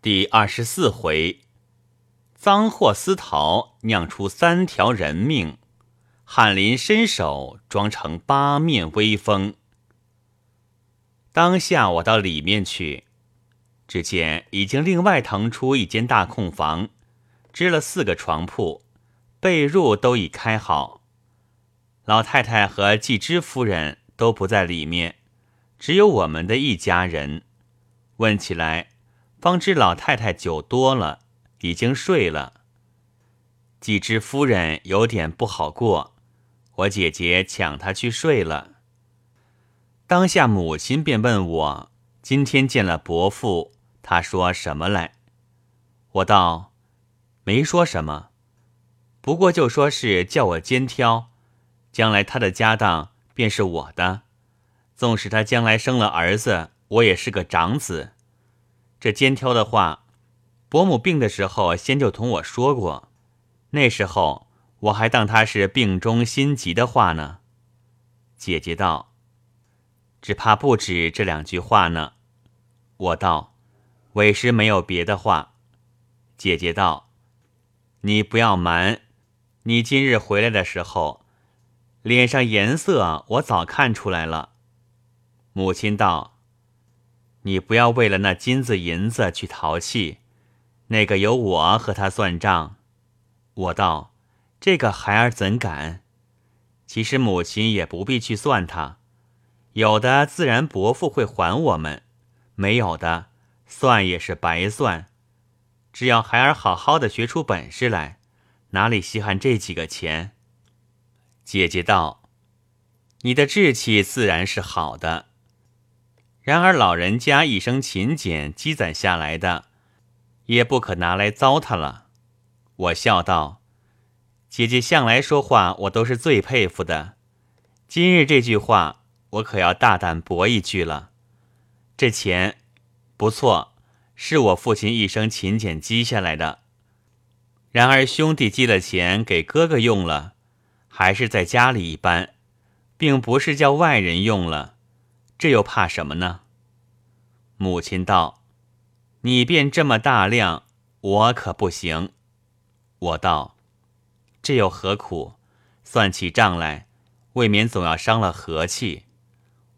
第二十四回，赃货私逃酿出三条人命，翰林伸手装成八面威风。当下我到里面去，只见已经另外腾出一间大空房，支了四个床铺，被褥都已开好。老太太和季之夫人都不在里面，只有我们的一家人。问起来。方知老太太酒多了，已经睡了。季之夫人有点不好过，我姐姐抢她去睡了。当下母亲便问我：“今天见了伯父，他说什么来？”我道：“没说什么，不过就说是叫我肩挑，将来他的家当便是我的。纵使他将来生了儿子，我也是个长子。”这肩挑的话，伯母病的时候先就同我说过，那时候我还当他是病中心急的话呢。姐姐道：“只怕不止这两句话呢。”我道：“委实没有别的话。”姐姐道：“你不要瞒，你今日回来的时候，脸上颜色我早看出来了。”母亲道。你不要为了那金子银子去淘气，那个由我和他算账。我道：“这个孩儿怎敢？其实母亲也不必去算他，有的自然伯父会还我们，没有的算也是白算。只要孩儿好好的学出本事来，哪里稀罕这几个钱？”姐姐道：“你的志气自然是好的。”然而老人家一生勤俭积攒下来的，也不可拿来糟蹋了。我笑道：“姐姐向来说话，我都是最佩服的。今日这句话，我可要大胆驳一句了。这钱不错，是我父亲一生勤俭积下来的。然而兄弟积了钱给哥哥用了，还是在家里一般，并不是叫外人用了。”这又怕什么呢？母亲道：“你便这么大量，我可不行。”我道：“这又何苦？算起账来，未免总要伤了和气。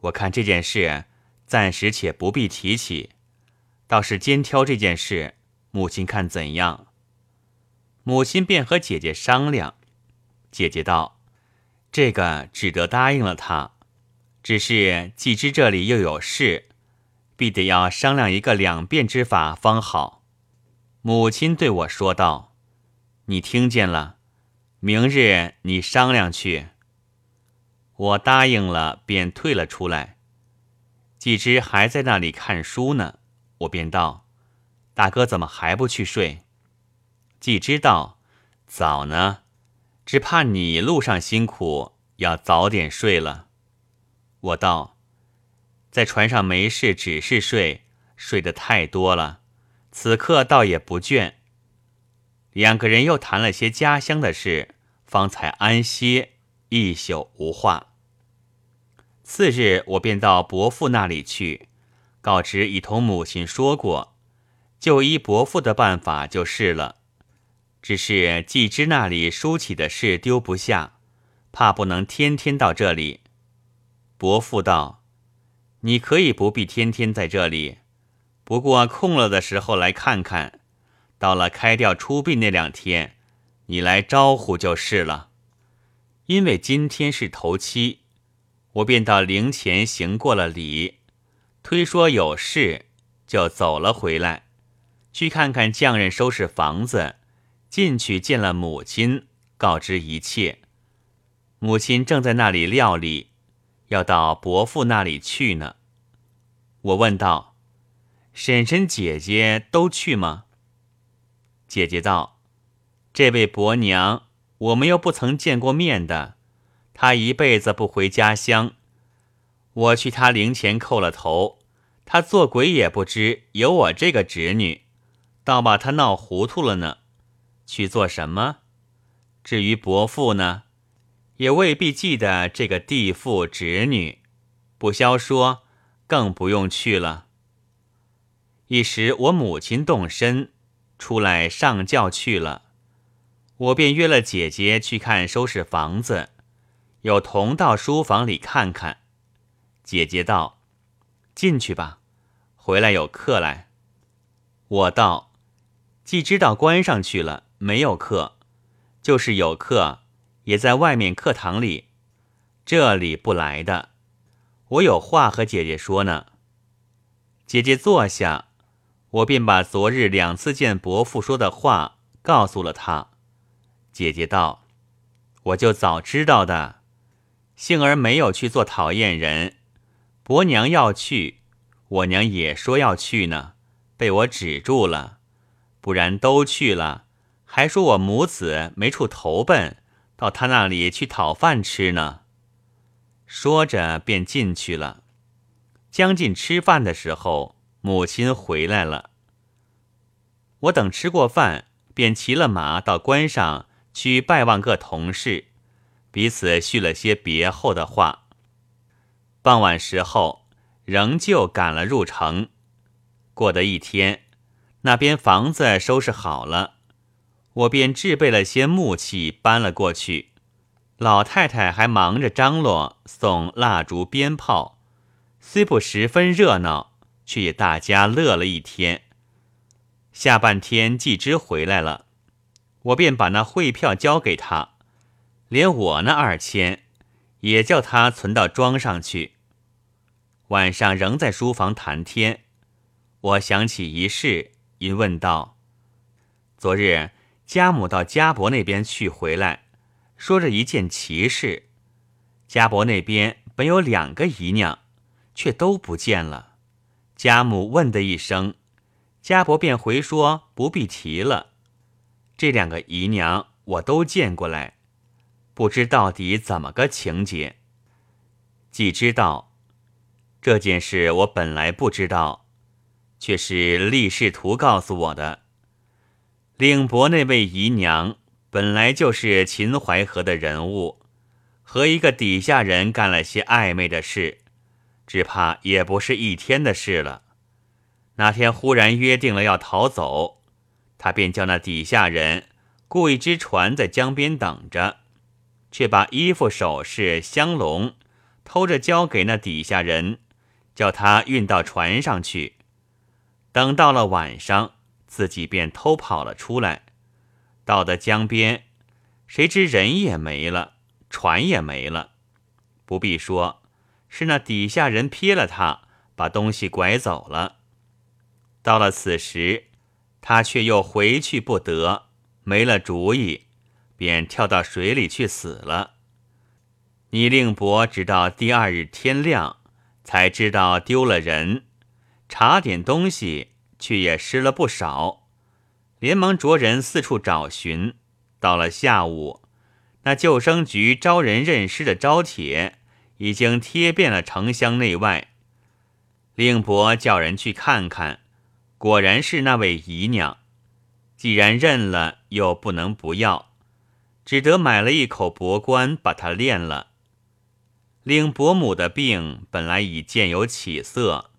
我看这件事暂时且不必提起，倒是肩挑这件事，母亲看怎样？”母亲便和姐姐商量。姐姐道：“这个只得答应了他。”只是季之这里又有事，必得要商量一个两变之法方好。母亲对我说道：“你听见了？明日你商量去。”我答应了，便退了出来。季之还在那里看书呢，我便道：“大哥怎么还不去睡？”季之道：“早呢，只怕你路上辛苦，要早点睡了。”我道，在船上没事，只是睡，睡得太多了。此刻倒也不倦。两个人又谈了些家乡的事，方才安歇一宿无话。次日，我便到伯父那里去，告知已同母亲说过，就依伯父的办法就是了。只是季之那里书起的事丢不下，怕不能天天到这里。伯父道：“你可以不必天天在这里，不过空了的时候来看看。到了开吊出殡那两天，你来招呼就是了。因为今天是头七，我便到灵前行过了礼，推说有事，就走了回来，去看看匠人收拾房子。进去见了母亲，告知一切。母亲正在那里料理。”要到伯父那里去呢，我问道：“婶婶姐姐都去吗？”姐姐道：“这位伯娘，我们又不曾见过面的，她一辈子不回家乡。我去她灵前叩了头，她做鬼也不知有我这个侄女，倒把她闹糊涂了呢。去做什么？至于伯父呢？”也未必记得这个地父侄女，不消说，更不用去了。一时我母亲动身，出来上轿去了，我便约了姐姐去看收拾房子，有同到书房里看看。姐姐道：“进去吧，回来有客来。”我道：“既知道关上去了，没有客，就是有客，也在外面课堂里，这里不来的。我有话和姐姐说呢。”姐姐坐下。我便把昨日两次见伯父说的话告诉了他。姐姐道：“我就早知道的，幸而没有去做讨厌人。伯娘要去，我娘也说要去呢，被我止住了。不然都去了，还说我母子没处投奔，到他那里去讨饭吃呢。”说着便进去了。将近吃饭的时候。母亲回来了，我等吃过饭，便骑了马到关上去拜望各同事，彼此叙了些别后的话。傍晚时候，仍旧赶了入城。过得一天，那边房子收拾好了，我便置备了些木器搬了过去。老太太还忙着张罗送蜡烛、鞭炮，虽不十分热闹。却也大家乐了一天。下半天季之回来了，我便把那汇票交给他，连我那二千也叫他存到庄上去。晚上仍在书房谈天，我想起一事，因问道：“昨日家母到家伯那边去回来，说着一件奇事。家伯那边本有两个姨娘，却都不见了。”家母问的一声，家伯便回说不必提了。这两个姨娘我都见过来，不知到底怎么个情节。既知道这件事，我本来不知道，却是立仕图告诉我的。令伯那位姨娘本来就是秦淮河的人物，和一个底下人干了些暧昧的事。只怕也不是一天的事了。那天忽然约定了要逃走，他便叫那底下人雇一只船在江边等着，却把衣服、首饰、香笼偷着交给那底下人，叫他运到船上去。等到了晚上，自己便偷跑了出来。到的江边，谁知人也没了，船也没了，不必说。是那底下人瞥了他，把东西拐走了。到了此时，他却又回去不得，没了主意，便跳到水里去死了。倪令伯直到第二日天亮，才知道丢了人，查点东西，却也失了不少，连忙着人四处找寻。到了下午，那救生局招人认尸的招帖。已经贴遍了城乡内外，令伯叫人去看看，果然是那位姨娘。既然认了，又不能不要，只得买了一口薄棺，把它殓了。令伯母的病本来已渐有起色，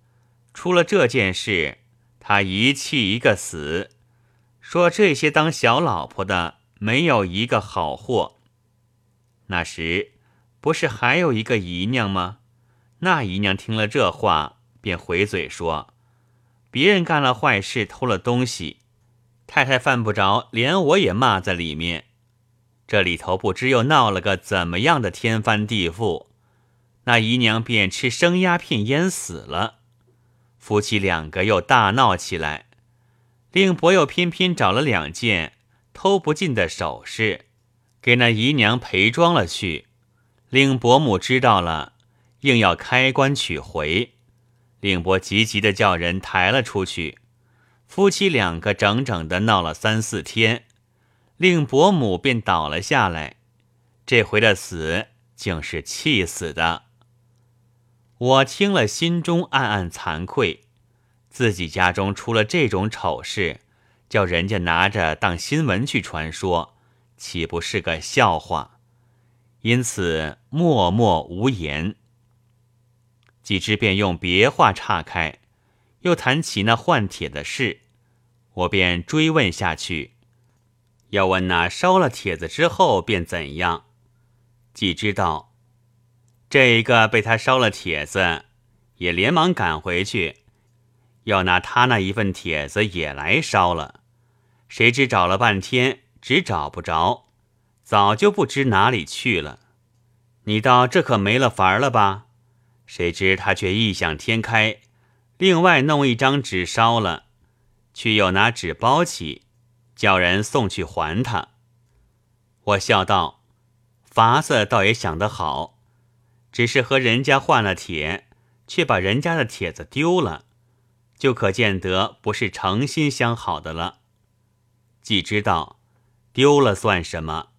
出了这件事，他一气一个死，说这些当小老婆的没有一个好货。那时。不是还有一个姨娘吗？那姨娘听了这话，便回嘴说：“别人干了坏事，偷了东西，太太犯不着，连我也骂在里面。这里头不知又闹了个怎么样的天翻地覆。那姨娘便吃生鸦片淹死了。夫妻两个又大闹起来，令伯又偏偏找了两件偷不尽的首饰，给那姨娘陪装了去。”令伯母知道了，硬要开棺取回。令伯急急的叫人抬了出去。夫妻两个整整的闹了三四天，令伯母便倒了下来。这回的死竟是气死的。我听了，心中暗暗惭愧。自己家中出了这种丑事，叫人家拿着当新闻去传说，岂不是个笑话？因此默默无言。几之便用别话岔开，又谈起那换帖的事，我便追问下去，要问那烧了帖子之后便怎样。既知道这一个被他烧了帖子，也连忙赶回去，要拿他那一份帖子也来烧了。谁知找了半天，只找不着，早就不知哪里去了。你道这可没了法儿了吧？谁知他却异想天开，另外弄一张纸烧了，却又拿纸包起，叫人送去还他。我笑道。法子倒也想得好，只是和人家换了帖，却把人家的帖子丢了，就可见得不是诚心相好的了。既知道丢了算什么？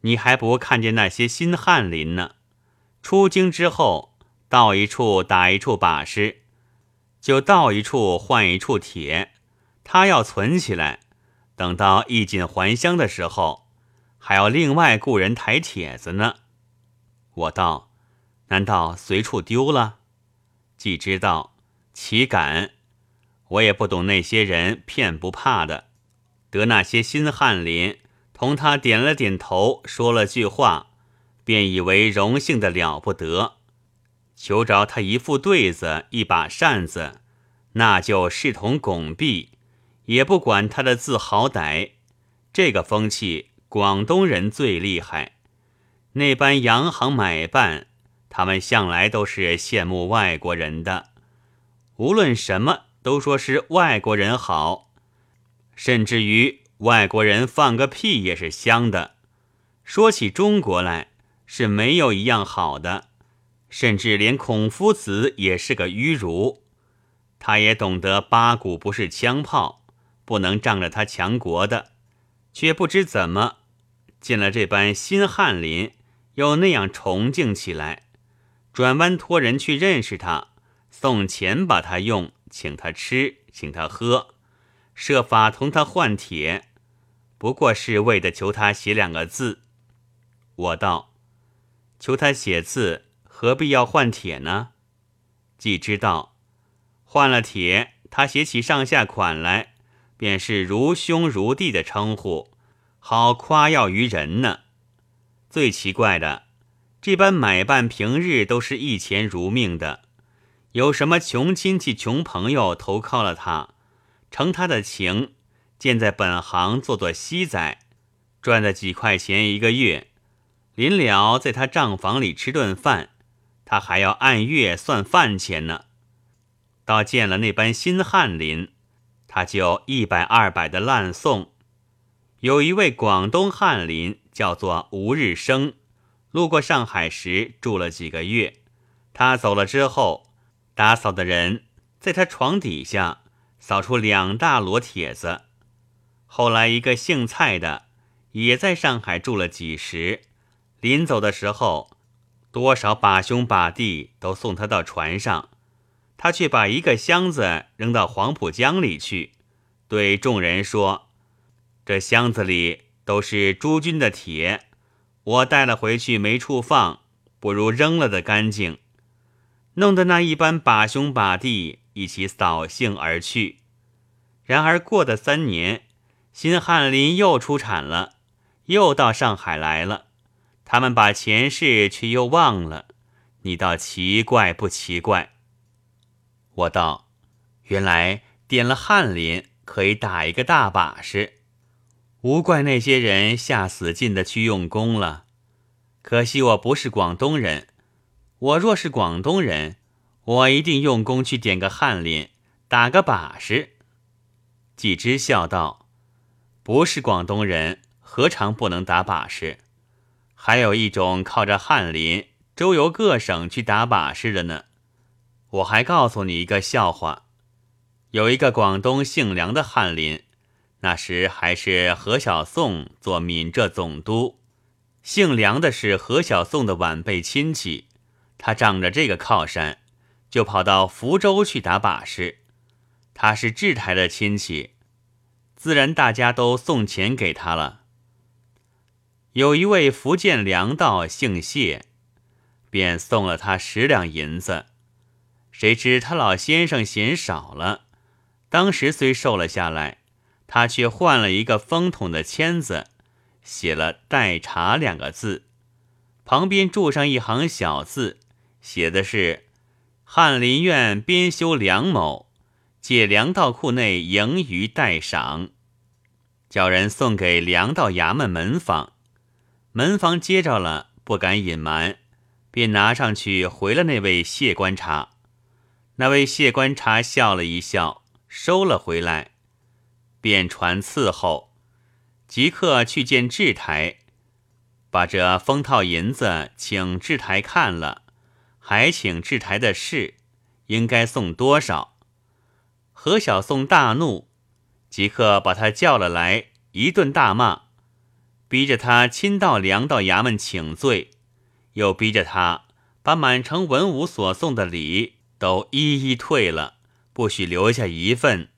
你还不看见那些新翰林呢？出京之后，到一处打一处把式，就到一处换一处帖，他要存起来，等到衣锦还乡的时候。还要另外雇人抬帖子呢。我道：“难道随处丢了？”既知道，岂敢？我也不懂那些人骗不怕的。得那些新翰林同他点了点头，说了句话，便以为荣幸的了不得。求着他一副对子，一把扇子，那就视同拱璧，也不管他的字好歹。这个风气。广东人最厉害，那般洋行买办，他们向来都是羡慕外国人的。无论什么都说是外国人好，甚至于外国人放个屁也是香的。说起中国来，是没有一样好的，甚至连孔夫子也是个迂儒。他也懂得八股不是枪炮，不能仗着他强国的，却不知怎么。见了这般新翰林，又那样崇敬起来，转弯托人去认识他，送钱把他用，请他吃，请他喝，设法同他换帖，不过是为的求他写两个字。我道：求他写字，何必要换帖呢？既知道换了帖，他写起上下款来，便是如兄如弟的称呼。好夸耀于人呢！最奇怪的，这般买办平日都是一钱如命的，有什么穷亲戚、穷朋友投靠了他，承他的情，建在本行做做西仔，赚的几块钱一个月，临了在他账房里吃顿饭，他还要按月算饭钱呢。到见了那般新翰林，他就一百二百的烂送。有一位广东翰林，叫做吴日升，路过上海时住了几个月。他走了之后，打扫的人在他床底下扫出两大摞帖子。后来一个姓蔡的也在上海住了几时，临走的时候，多少把兄把弟都送他到船上，他却把一个箱子扔到黄浦江里去，对众人说。这箱子里都是诸君的帖，我带了回去没处放，不如扔了的干净。弄得那一般把兄把弟一起扫兴而去。然而过的三年，新翰林又出产了，又到上海来了。他们把前世却又忘了，你倒奇怪不奇怪？我道：原来点了翰林可以打一个大把式。无怪那些人下死劲的去用功了，可惜我不是广东人。我若是广东人，我一定用功去点个翰林，打个把式。季之笑道：“不是广东人，何尝不能打把式？还有一种靠着翰林周游各省去打把式的呢。我还告诉你一个笑话：有一个广东姓梁的翰林。”那时还是何小宋做闽浙总督，姓梁的是何小宋的晚辈亲戚，他仗着这个靠山，就跑到福州去打把式。他是制台的亲戚，自然大家都送钱给他了。有一位福建粮道姓谢，便送了他十两银子，谁知他老先生嫌少了，当时虽瘦了下来，他却换了一个风筒的签子，写了“待查”两个字，旁边注上一行小字，写的是“翰林院编修梁某借粮道库内盈余待赏”，叫人送给粮道衙门门房。门房接着了，不敢隐瞒，便拿上去回了那位谢观察。那位谢观察笑了一笑，收了回来，便传伺候，即刻去见制台，把这封套银子请制台看了，还请制台的事，应该送多少。何小宋大怒，即刻把他叫了来，一顿大骂。逼着他亲到粮道衙门请罪，又逼着他把满城文武所送的礼都一一退了，不许留下一份，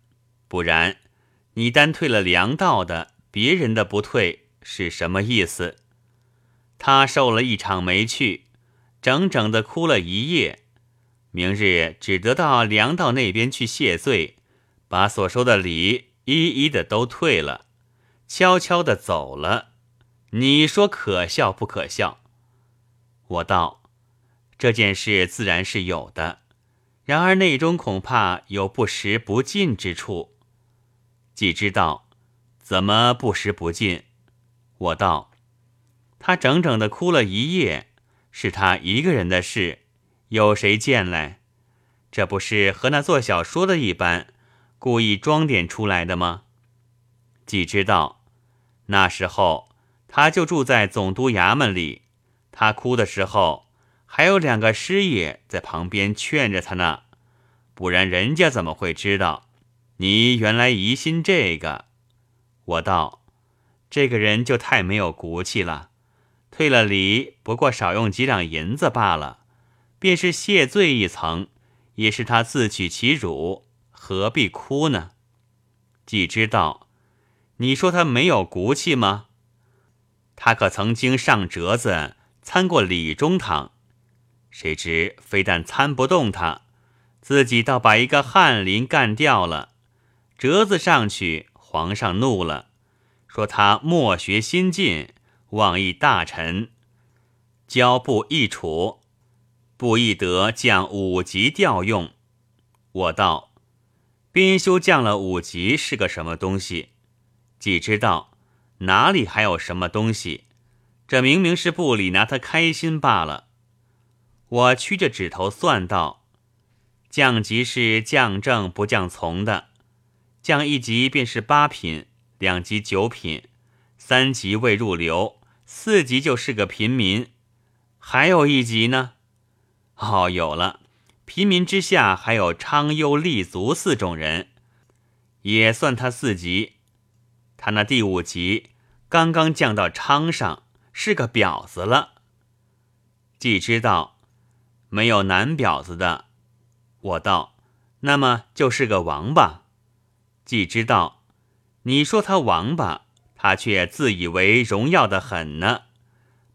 不然你单退了粮道的，别人的不退是什么意思？他受了一场没趣，整整的哭了一夜，明日只得到粮道那边去谢罪，把所收的礼一一的都退了，悄悄的走了。你说可笑不可笑？我道，这件事自然是有的，然而内中恐怕有不实不尽之处。既知道，怎么不食不进？我道，他整整的哭了一夜，是他一个人的事，有谁见来？这不是和那做小说的一般，故意装点出来的吗？既知道，那时候。他就住在总督衙门里，他哭的时候，还有两个师爷在旁边劝着他呢，不然人家怎么会知道？你原来疑心这个？我道，这个人就太没有骨气了，退了礼，不过少用几两银子罢了，便是谢罪一层，也是他自取其辱，何必哭呢？既知道，你说他没有骨气吗？他可曾经上折子参过李中堂，谁知非但参不动他，自己倒把一个翰林干掉了。折子上去，皇上怒了，说他莫学新进，妄议大臣，交部一处，不亦得降五级调用。我道，编修降了五级是个什么东西？既知道。哪里还有什么东西？这明明是部里拿他开心罢了。我屈着指头算道：降级是降正不降从的，降一级便是八品，两级九品，三级未入流，四级就是个平民，还有一级呢。哦，有了，平民之下还有昌优立足四种人，也算他四级。他那第五级刚刚降到昌上，是个婊子了。既知道没有男婊子的，我道，那么就是个王八。既知道你说他王八，他却自以为荣耀的很呢，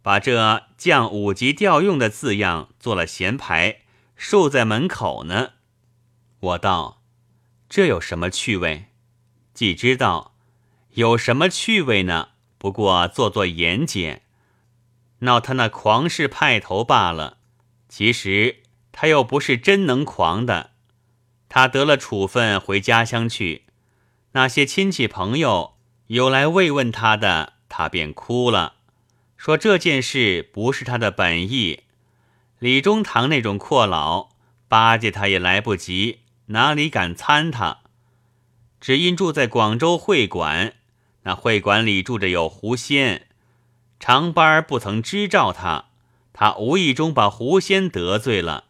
把这降五级调用的字样做了闲牌，竖在门口呢。我道，这有什么趣味？既知道。有什么趣味呢？不过做做演解，闹他那狂势派头罢了。其实他又不是真能狂的。他得了处分回家乡去，那些亲戚朋友有来慰问他的，他便哭了，说这件事不是他的本意。李中堂那种阔佬巴结他也来不及，哪里敢参他？只因住在广州会馆。那会馆里住着有狐仙，长班不曾知照他，他无意中把狐仙得罪了，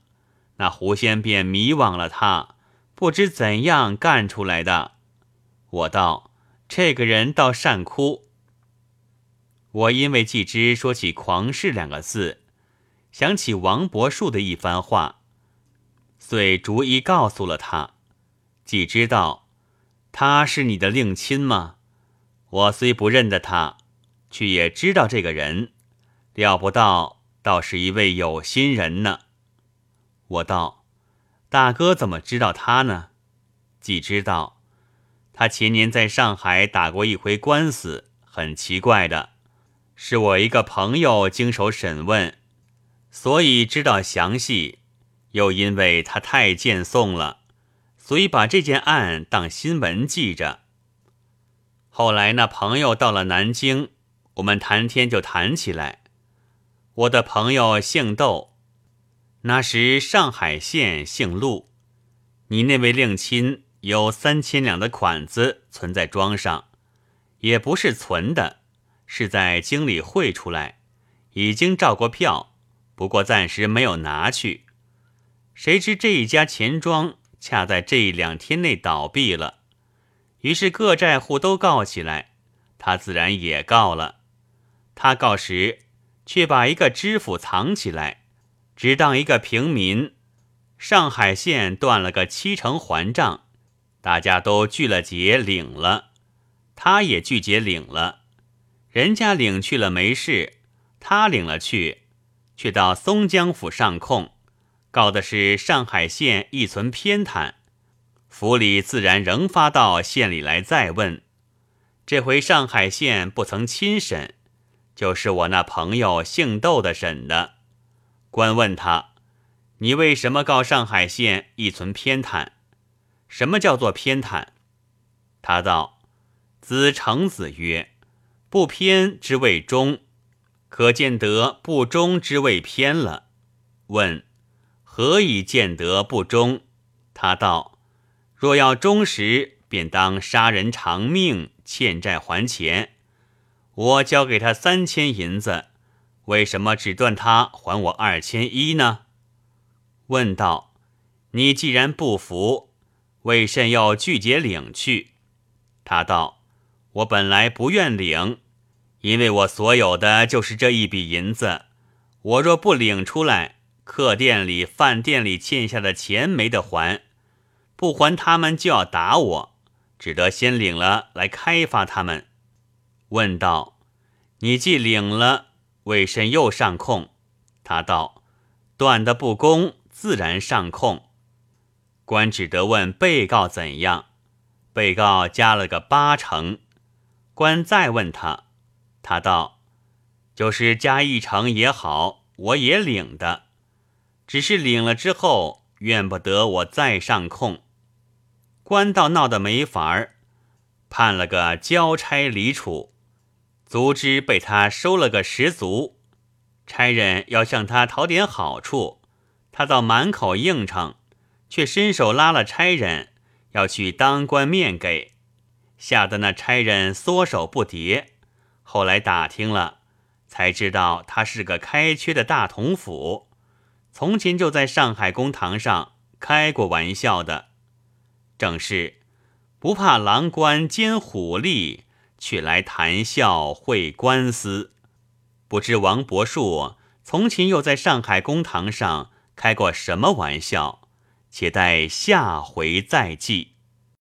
那狐仙便迷惘了他，不知怎样干出来的。我道这个人倒善哭。我因为季之说起“狂士”两个字，想起王伯树的一番话，遂逐一告诉了他。季知道他是你的令亲吗？我虽不认得他，却也知道这个人，料不到倒是一位有心人呢。我道：“大哥怎么知道他呢？既知道，他前年在上海打过一回官司，很奇怪的，是我一个朋友经手审问，所以知道详细。又因为他太见送了，所以把这件案当新闻记着。后来那朋友到了南京，我们谈天就谈起来。我的朋友姓窦，那时上海县姓陆。你那位令亲有三千两的款子存在庄上，也不是存的，是在京里汇出来，已经照过票，不过暂时没有拿去。谁知这一家钱庄恰在这两天内倒闭了，于是各债户都告起来，他自然也告了。他告时，却把一个知府藏起来，只当一个平民。上海县断了个七成还账，大家都聚了节领了，他也聚节领了。人家领去了没事，他领了去，却到松江府上控。告的是上海县一存偏袒，府里自然仍发到县里来再问。这回上海县不曾亲审，就是我那朋友姓窦的审的。官问他：“你为什么告上海县一存偏袒？什么叫做偏袒？”他道：“子成子曰：‘不偏之谓忠，可见得不忠之谓偏了。’问。”何以见得不忠？他道：“若要忠实，便当杀人偿命，欠债还钱。我交给他三千银子，为什么只断他还我二千一呢？”问道：“你既然不服，为甚要拒绝领去？”他道：“我本来不愿领，因为我所有的就是这一笔银子，我若不领出来。”客店里、饭店里欠下的钱没得还，不还他们就要打我，只得先领了来开发他们。问道：“你既领了，为甚又上控？”他道：“断的不公，自然上控。”官只得问被告怎样，被告加了个八成。官再问他，他道：“就是加一成也好，我也领的。”只是领了之后，怨不得我再上控。官道闹得没法儿，判了个交差离处，足之被他收了个十足。差人要向他讨点好处，他倒满口应承，却伸手拉了差人要去当官面给，吓得那差人缩手不迭。后来打听了，才知道他是个开缺的大同府。从前就在上海公堂上开过玩笑的，正是不怕狼官兼虎吏，却来谈笑会官司。不知王伯树从前又在上海公堂上开过什么玩笑？且待下回再记。